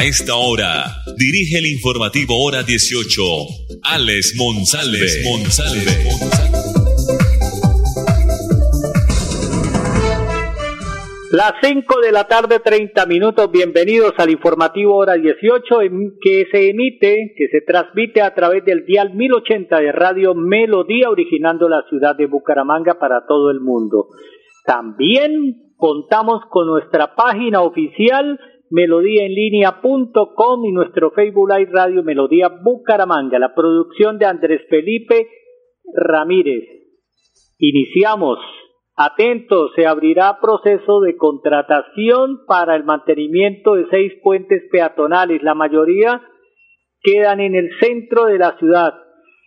A esta hora, dirige el informativo Hora 18, Alex Monsalve. Las 5 de la tarde, 30 minutos. Bienvenidos al informativo hora 18 que se emite, que se transmite a través del dial 1080 de Radio Melodía, originando la ciudad de Bucaramanga para todo el mundo. También contamos con nuestra página oficial melodíaenlínea.com y nuestro Facebook Live Radio Melodía Bucaramanga, la producción de Andrés Felipe Ramírez. Iniciamos. Atentos, se abrirá proceso de contratación para el mantenimiento de seis puentes peatonales. La mayoría quedan en el centro de la ciudad.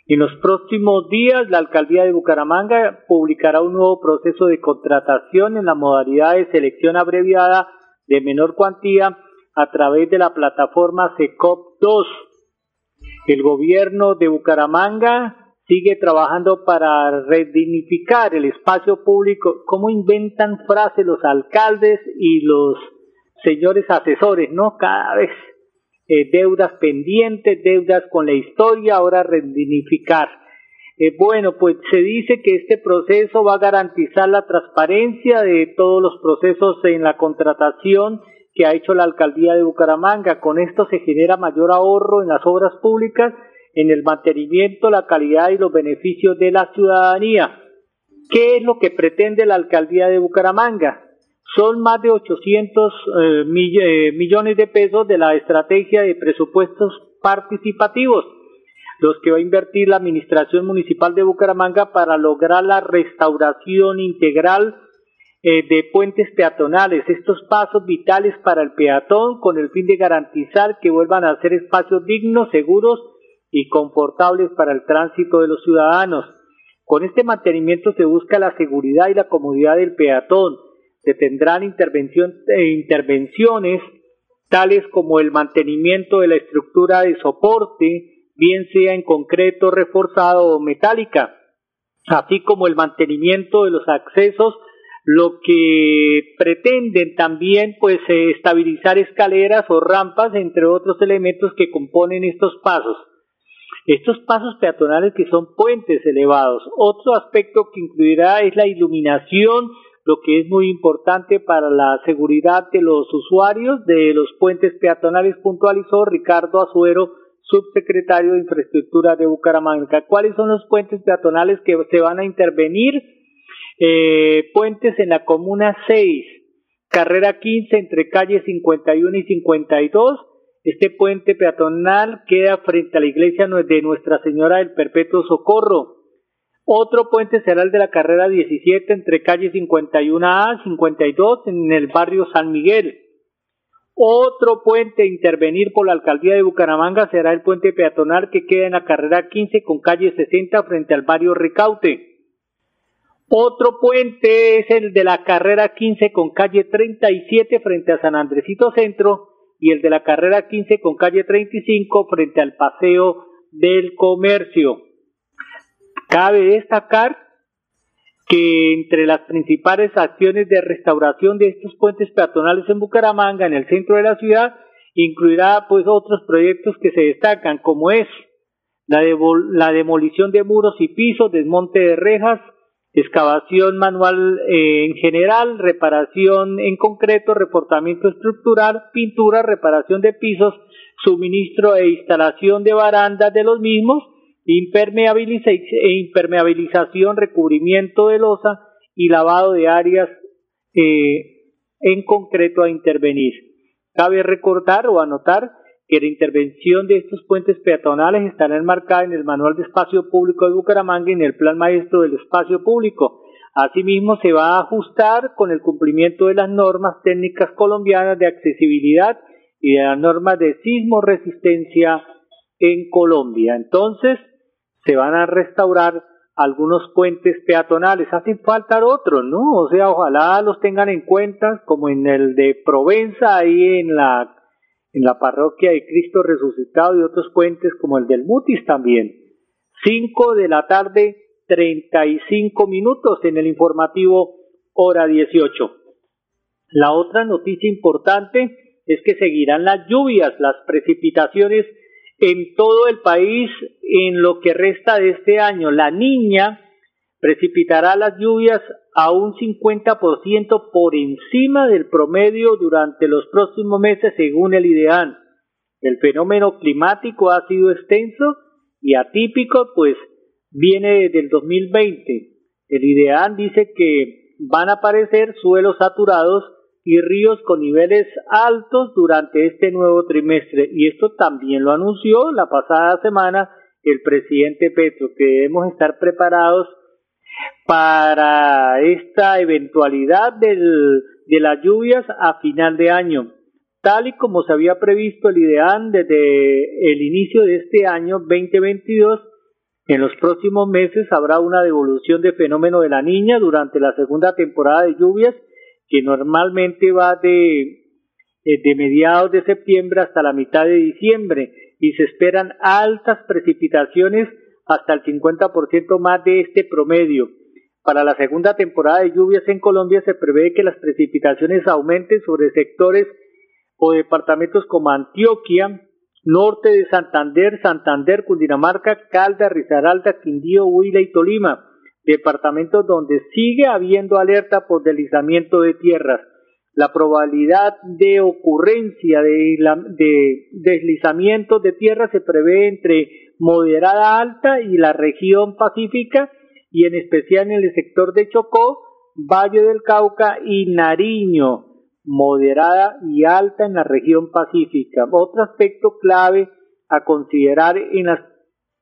En los próximos días, la alcaldía de Bucaramanga publicará un nuevo proceso de contratación en la modalidad de selección abreviada de menor cuantía a través de la plataforma SECOP 2. El gobierno de Bucaramanga sigue trabajando para redignificar el espacio público, cómo inventan frases los alcaldes y los señores asesores, ¿no? Cada vez eh, deudas pendientes, deudas con la historia, ahora redignificar. Eh, bueno, pues se dice que este proceso va a garantizar la transparencia de todos los procesos en la contratación que ha hecho la alcaldía de Bucaramanga. Con esto se genera mayor ahorro en las obras públicas en el mantenimiento, la calidad y los beneficios de la ciudadanía. ¿Qué es lo que pretende la alcaldía de Bucaramanga? Son más de 800 eh, eh, millones de pesos de la estrategia de presupuestos participativos, los que va a invertir la Administración Municipal de Bucaramanga para lograr la restauración integral eh, de puentes peatonales, estos pasos vitales para el peatón con el fin de garantizar que vuelvan a ser espacios dignos, seguros y confortables para el tránsito de los ciudadanos. Con este mantenimiento se busca la seguridad y la comodidad del peatón. Se tendrán eh, intervenciones tales como el mantenimiento de la estructura de soporte, bien sea en concreto, reforzado o metálica, así como el mantenimiento de los accesos, lo que pretenden también pues eh, estabilizar escaleras o rampas, entre otros elementos que componen estos pasos. Estos pasos peatonales que son puentes elevados. Otro aspecto que incluirá es la iluminación, lo que es muy importante para la seguridad de los usuarios de los puentes peatonales, puntualizó Ricardo Azuero, subsecretario de Infraestructura de Bucaramanga. ¿Cuáles son los puentes peatonales que se van a intervenir? Eh, puentes en la Comuna 6, carrera 15 entre calles 51 y 52, este puente peatonal queda frente a la iglesia de Nuestra Señora del Perpetuo Socorro. Otro puente será el de la carrera 17 entre calle 51A y 52 en el barrio San Miguel. Otro puente a intervenir por la alcaldía de Bucaramanga será el puente peatonal que queda en la carrera 15 con calle 60 frente al barrio Ricaute. Otro puente es el de la carrera 15 con calle 37 frente a San Andresito Centro y el de la carrera 15 con calle 35 frente al Paseo del Comercio. Cabe destacar que entre las principales acciones de restauración de estos puentes peatonales en Bucaramanga, en el centro de la ciudad, incluirá pues otros proyectos que se destacan, como es la, la demolición de muros y pisos, desmonte de rejas, excavación manual eh, en general, reparación en concreto, reportamiento estructural, pintura, reparación de pisos, suministro e instalación de barandas de los mismos, e impermeabilización, recubrimiento de losa y lavado de áreas eh, en concreto a intervenir. Cabe recordar o anotar que la intervención de estos puentes peatonales estará enmarcada en el Manual de Espacio Público de Bucaramanga y en el Plan Maestro del Espacio Público. Asimismo, se va a ajustar con el cumplimiento de las normas técnicas colombianas de accesibilidad y de las normas de sismo resistencia en Colombia. Entonces, se van a restaurar algunos puentes peatonales, hacen falta otros, ¿no? O sea, ojalá los tengan en cuenta, como en el de Provenza, ahí en la, en la parroquia de Cristo Resucitado y otros puentes como el del Mutis también. Cinco de la tarde, treinta y cinco minutos en el informativo hora dieciocho. La otra noticia importante es que seguirán las lluvias, las precipitaciones en todo el país en lo que resta de este año. La niña precipitará las lluvias a un 50% por encima del promedio durante los próximos meses según el IDEAN. El fenómeno climático ha sido extenso y atípico, pues viene desde el 2020. El IDEAN dice que van a aparecer suelos saturados y ríos con niveles altos durante este nuevo trimestre. Y esto también lo anunció la pasada semana el presidente Petro, que debemos estar preparados para esta eventualidad del, de las lluvias a final de año. Tal y como se había previsto el IDEAN desde el inicio de este año 2022, en los próximos meses habrá una devolución de fenómeno de la niña durante la segunda temporada de lluvias que normalmente va de, eh, de mediados de septiembre hasta la mitad de diciembre y se esperan altas precipitaciones hasta el 50% más de este promedio. Para la segunda temporada de lluvias en Colombia se prevé que las precipitaciones aumenten sobre sectores o departamentos como Antioquia, norte de Santander, Santander, Cundinamarca, Calda, Risaralda, Quindío, Huila y Tolima departamentos donde sigue habiendo alerta por deslizamiento de tierras. La probabilidad de ocurrencia de, de deslizamientos de tierra se prevé entre moderada alta y la región pacífica y en especial en el sector de Chocó, Valle del Cauca y Nariño, moderada y alta en la región pacífica. Otro aspecto clave a considerar en las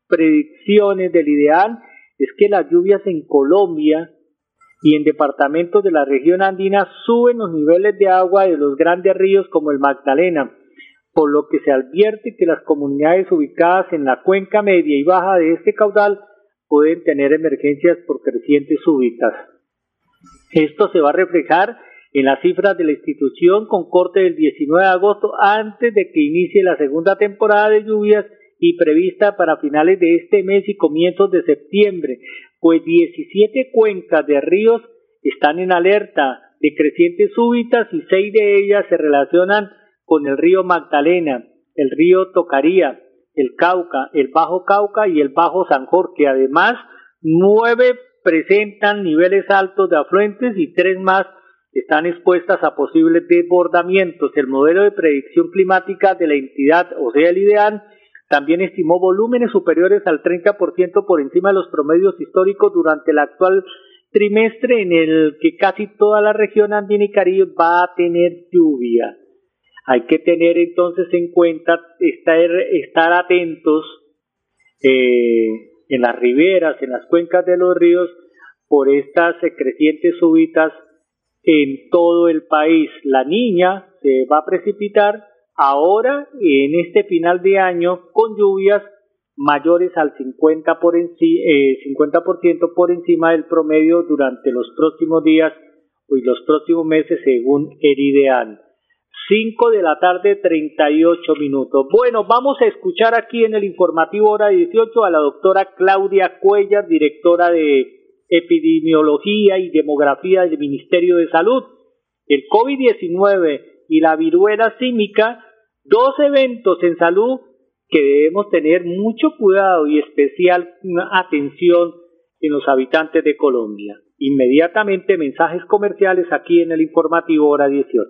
predicciones del ideal es que las lluvias en Colombia y en departamentos de la región andina suben los niveles de agua de los grandes ríos como el Magdalena, por lo que se advierte que las comunidades ubicadas en la cuenca media y baja de este caudal pueden tener emergencias por crecientes súbitas. Esto se va a reflejar en las cifras de la institución con corte del 19 de agosto antes de que inicie la segunda temporada de lluvias y prevista para finales de este mes y comienzos de septiembre, pues 17 cuencas de ríos están en alerta de crecientes súbitas y seis de ellas se relacionan con el río Magdalena, el río Tocaría, el Cauca, el Bajo Cauca y el Bajo San Jorge. Además, nueve presentan niveles altos de afluentes y tres más están expuestas a posibles desbordamientos. El modelo de predicción climática de la entidad, o sea, el IDEAN, también estimó volúmenes superiores al 30% por encima de los promedios históricos durante el actual trimestre en el que casi toda la región andina y caribe va a tener lluvia. Hay que tener entonces en cuenta estar, estar atentos eh, en las riberas, en las cuencas de los ríos, por estas crecientes súbitas en todo el país. La niña se va a precipitar ahora en este final de año con lluvias mayores al 50%, por, eh, 50 por encima del promedio durante los próximos días y los próximos meses según el ideal. 5 de la tarde, 38 minutos. Bueno, vamos a escuchar aquí en el informativo hora 18 a la doctora Claudia Cuellar, directora de Epidemiología y Demografía del Ministerio de Salud. El COVID-19 y la viruela símica, dos eventos en salud que debemos tener mucho cuidado y especial atención en los habitantes de Colombia. Inmediatamente mensajes comerciales aquí en el informativo hora 18.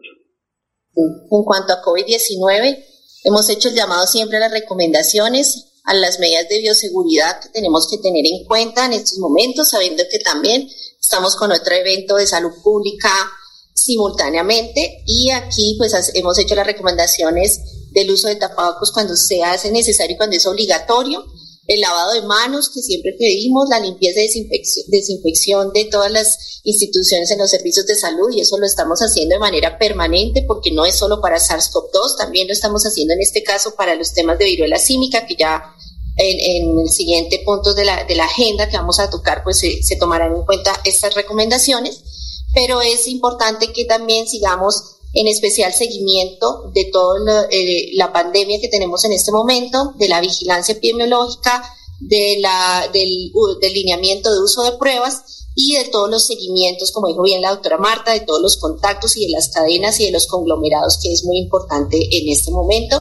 En cuanto a COVID-19, hemos hecho el llamado siempre a las recomendaciones, a las medidas de bioseguridad que tenemos que tener en cuenta en estos momentos, sabiendo que también estamos con otro evento de salud pública simultáneamente y aquí pues hemos hecho las recomendaciones del uso de tapabocos cuando se hace necesario y cuando es obligatorio. El lavado de manos que siempre pedimos, la limpieza y desinfección, de todas las instituciones en los servicios de salud y eso lo estamos haciendo de manera permanente porque no es solo para SARS-CoV-2, también lo estamos haciendo en este caso para los temas de viruela símica que ya en, el siguiente punto de la, agenda que vamos a tocar pues se tomarán en cuenta estas recomendaciones, pero es importante que también sigamos en especial seguimiento de toda eh, la, pandemia que tenemos en este momento, de la vigilancia epidemiológica, de la, del, del lineamiento de uso de pruebas y de todos los seguimientos, como dijo bien la doctora Marta, de todos los contactos y de las cadenas y de los conglomerados, que es muy importante en este momento.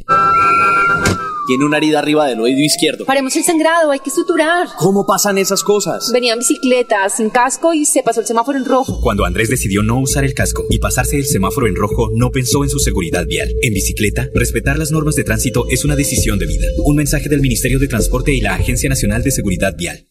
Tiene una herida arriba del oído izquierdo. Paremos el sangrado, hay que suturar. ¿Cómo pasan esas cosas? Venía en bicicleta, sin casco y se pasó el semáforo en rojo. Cuando Andrés decidió no usar el casco y pasarse el semáforo en rojo, no pensó en su seguridad vial. En bicicleta, respetar las normas de tránsito es una decisión de vida. Un mensaje del Ministerio de Transporte y la Agencia Nacional de Seguridad Vial.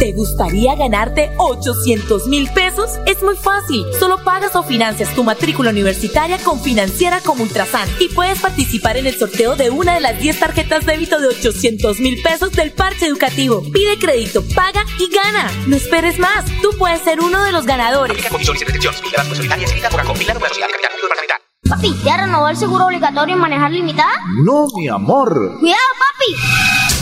¿Te gustaría ganarte 800 mil pesos? Es muy fácil. Solo pagas o financias tu matrícula universitaria con Financiera como Ultrasan y puedes participar en el sorteo de una de las 10 tarjetas débito de 800 mil pesos del parche educativo. Pide crédito, paga y gana. No esperes más. Tú puedes ser uno de los ganadores. Papi, ¿ya renovó el seguro obligatorio en manejar limitada? No, mi amor. Cuidado, papi.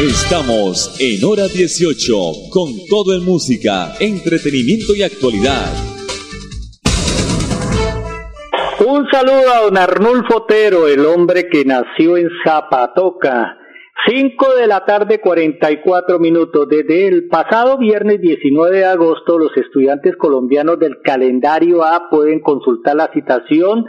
Estamos en hora 18 con todo en música, entretenimiento y actualidad. Un saludo a don Arnulfo Otero, el hombre que nació en Zapatoca, 5 de la tarde, 44 minutos. Desde el pasado viernes 19 de agosto, los estudiantes colombianos del calendario A pueden consultar la citación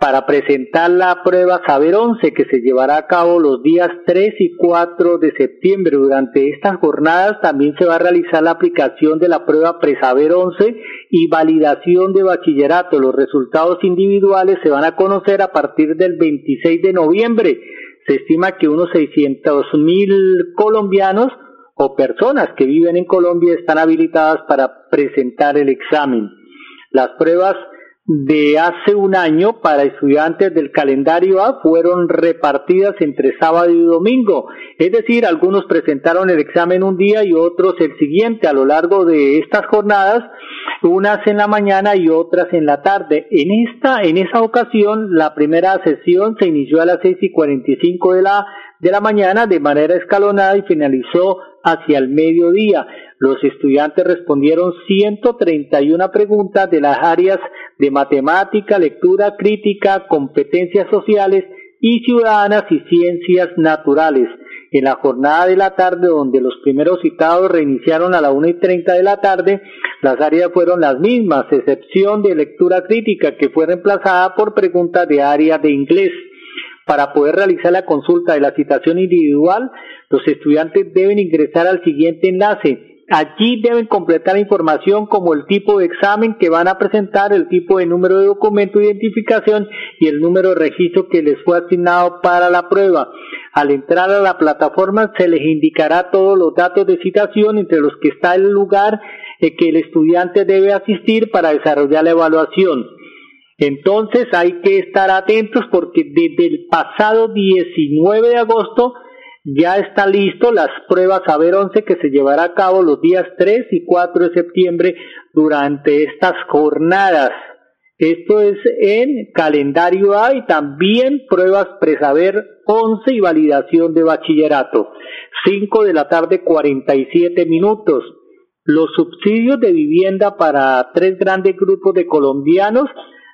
para presentar la prueba Saber 11 que se llevará a cabo los días 3 y 4 de septiembre. Durante estas jornadas también se va a realizar la aplicación de la prueba Presaber 11 y validación de bachillerato. Los resultados individuales se van a conocer a partir del 26 de noviembre. Se estima que unos 600 mil colombianos o personas que viven en Colombia están habilitadas para presentar el examen. Las pruebas de hace un año para estudiantes del calendario A fueron repartidas entre sábado y domingo, es decir, algunos presentaron el examen un día y otros el siguiente a lo largo de estas jornadas, unas en la mañana y otras en la tarde. En esta, en esa ocasión, la primera sesión se inició a las seis y cuarenta y cinco de la de la mañana de manera escalonada y finalizó hacia el mediodía. Los estudiantes respondieron 131 preguntas de las áreas de matemática, lectura crítica, competencias sociales y ciudadanas y ciencias naturales. En la jornada de la tarde, donde los primeros citados reiniciaron a la una y treinta de la tarde, las áreas fueron las mismas, excepción de lectura crítica, que fue reemplazada por preguntas de área de inglés. Para poder realizar la consulta de la citación individual, los estudiantes deben ingresar al siguiente enlace Allí deben completar información como el tipo de examen que van a presentar, el tipo de número de documento de identificación y el número de registro que les fue asignado para la prueba. Al entrar a la plataforma se les indicará todos los datos de citación entre los que está el lugar en que el estudiante debe asistir para desarrollar la evaluación. Entonces hay que estar atentos porque desde el pasado 19 de agosto ya está listo las pruebas Saber 11 que se llevará a cabo los días 3 y 4 de septiembre durante estas jornadas. Esto es en calendario A y también pruebas Presaber 11 y validación de bachillerato. 5 de la tarde 47 minutos. Los subsidios de vivienda para tres grandes grupos de colombianos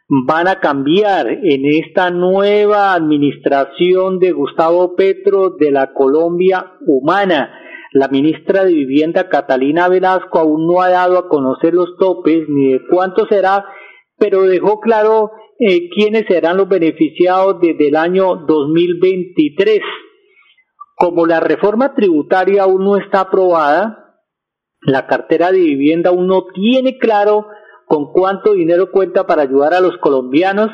van a cambiar en esta nueva administración de Gustavo Petro de la Colombia humana. La ministra de Vivienda Catalina Velasco aún no ha dado a conocer los topes ni de cuánto será, pero dejó claro eh, quiénes serán los beneficiados desde el año 2023. Como la reforma tributaria aún no está aprobada, la cartera de vivienda aún no tiene claro con cuánto dinero cuenta para ayudar a los colombianos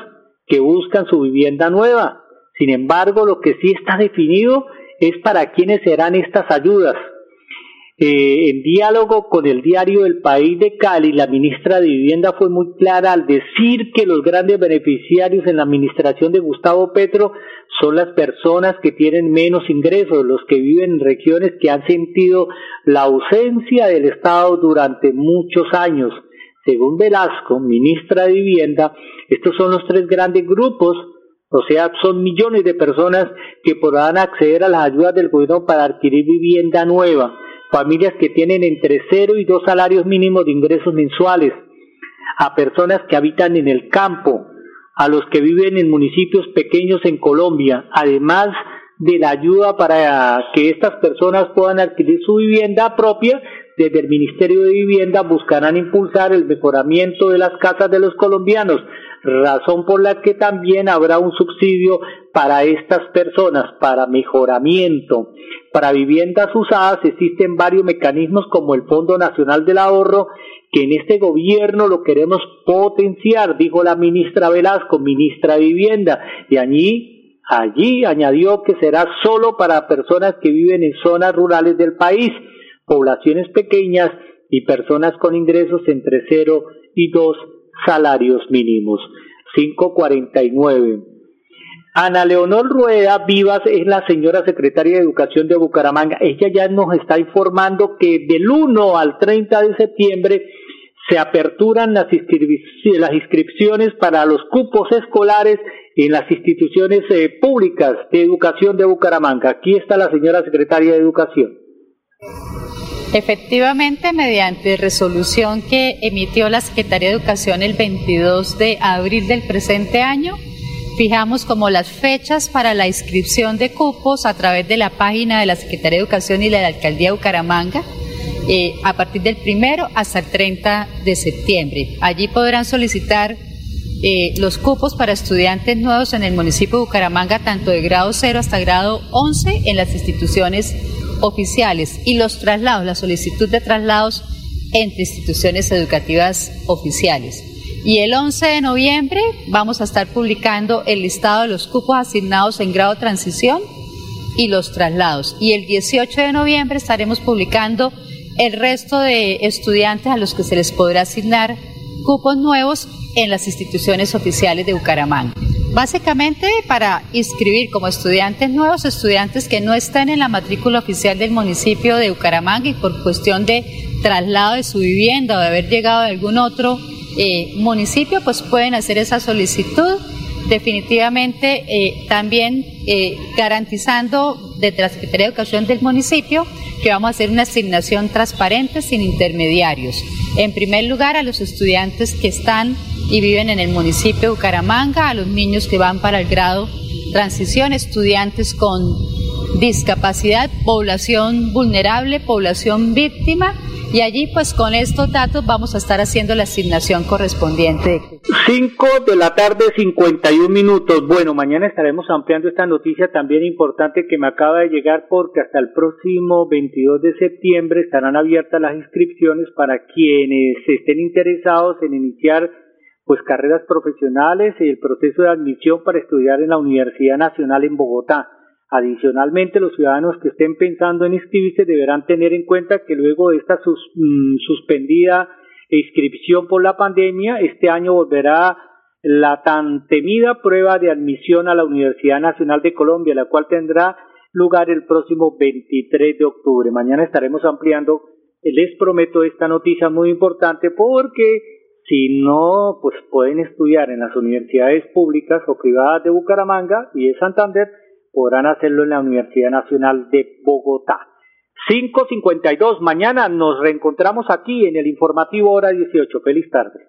que buscan su vivienda nueva. Sin embargo, lo que sí está definido es para quiénes serán estas ayudas. Eh, en diálogo con el diario El País de Cali, la ministra de Vivienda fue muy clara al decir que los grandes beneficiarios en la administración de Gustavo Petro son las personas que tienen menos ingresos, los que viven en regiones que han sentido la ausencia del Estado durante muchos años. Según Velasco, ministra de Vivienda, estos son los tres grandes grupos, o sea, son millones de personas que podrán acceder a las ayudas del gobierno para adquirir vivienda nueva, familias que tienen entre cero y dos salarios mínimos de ingresos mensuales, a personas que habitan en el campo, a los que viven en municipios pequeños en Colombia, además de la ayuda para que estas personas puedan adquirir su vivienda propia desde el Ministerio de Vivienda buscarán impulsar el mejoramiento de las casas de los colombianos, razón por la que también habrá un subsidio para estas personas, para mejoramiento. Para viviendas usadas existen varios mecanismos como el Fondo Nacional del Ahorro, que en este gobierno lo queremos potenciar, dijo la ministra Velasco, ministra de Vivienda, y allí, allí añadió que será solo para personas que viven en zonas rurales del país poblaciones pequeñas y personas con ingresos entre 0 y 2 salarios mínimos. 549. Ana Leonor Rueda Vivas es la señora secretaria de Educación de Bucaramanga. Ella ya nos está informando que del 1 al 30 de septiembre se aperturan las, inscripciones para los cupos escolares en las instituciones eh, públicas de educación de Bucaramanga. Aquí está la señora secretaria de Educación. Efectivamente, mediante resolución que emitió la Secretaría de Educación el 22 de abril del presente año, fijamos como las fechas para la inscripción de cupos a través de la página de la Secretaría de Educación y de la Alcaldía de Bucaramanga. Eh, a partir del primero hasta el 30 de septiembre. Allí podrán solicitar eh, los cupos para estudiantes nuevos en el municipio de Bucaramanga, tanto de grado 0 hasta grado 11 en las instituciones oficiales y los traslados, la solicitud de traslados entre instituciones educativas oficiales. Y el 11 de noviembre vamos a estar publicando el listado de los cupos asignados en grado transición y los traslados. Y el 18 de noviembre estaremos publicando el resto de estudiantes a los que se les podrá asignar cupos nuevos en las instituciones oficiales de Bucaramanga. Básicamente para inscribir como estudiantes nuevos, estudiantes que no están en la matrícula oficial del municipio de Bucaramanga y por cuestión de traslado de su vivienda o de haber llegado a algún otro eh, municipio, pues pueden hacer esa solicitud. Definitivamente eh, también eh, garantizando desde la Secretaría de Educación del municipio que vamos a hacer una asignación transparente sin intermediarios. En primer lugar, a los estudiantes que están y viven en el municipio de Bucaramanga, a los niños que van para el grado transición, estudiantes con discapacidad, población vulnerable, población víctima y allí pues con estos datos vamos a estar haciendo la asignación correspondiente. 5 de la tarde 51 minutos. Bueno, mañana estaremos ampliando esta noticia también importante que me acaba de llegar porque hasta el próximo 22 de septiembre estarán abiertas las inscripciones para quienes estén interesados en iniciar pues carreras profesionales y el proceso de admisión para estudiar en la Universidad Nacional en Bogotá. Adicionalmente, los ciudadanos que estén pensando en inscribirse deberán tener en cuenta que luego de esta mm, suspendida inscripción por la pandemia, este año volverá la tan temida prueba de admisión a la Universidad Nacional de Colombia, la cual tendrá lugar el próximo 23 de octubre. Mañana estaremos ampliando, les prometo esta noticia muy importante porque si no, pues pueden estudiar en las universidades públicas o privadas de Bucaramanga y de Santander, podrán hacerlo en la Universidad Nacional de Bogotá. 5.52, mañana nos reencontramos aquí en el informativo hora 18. Feliz tarde.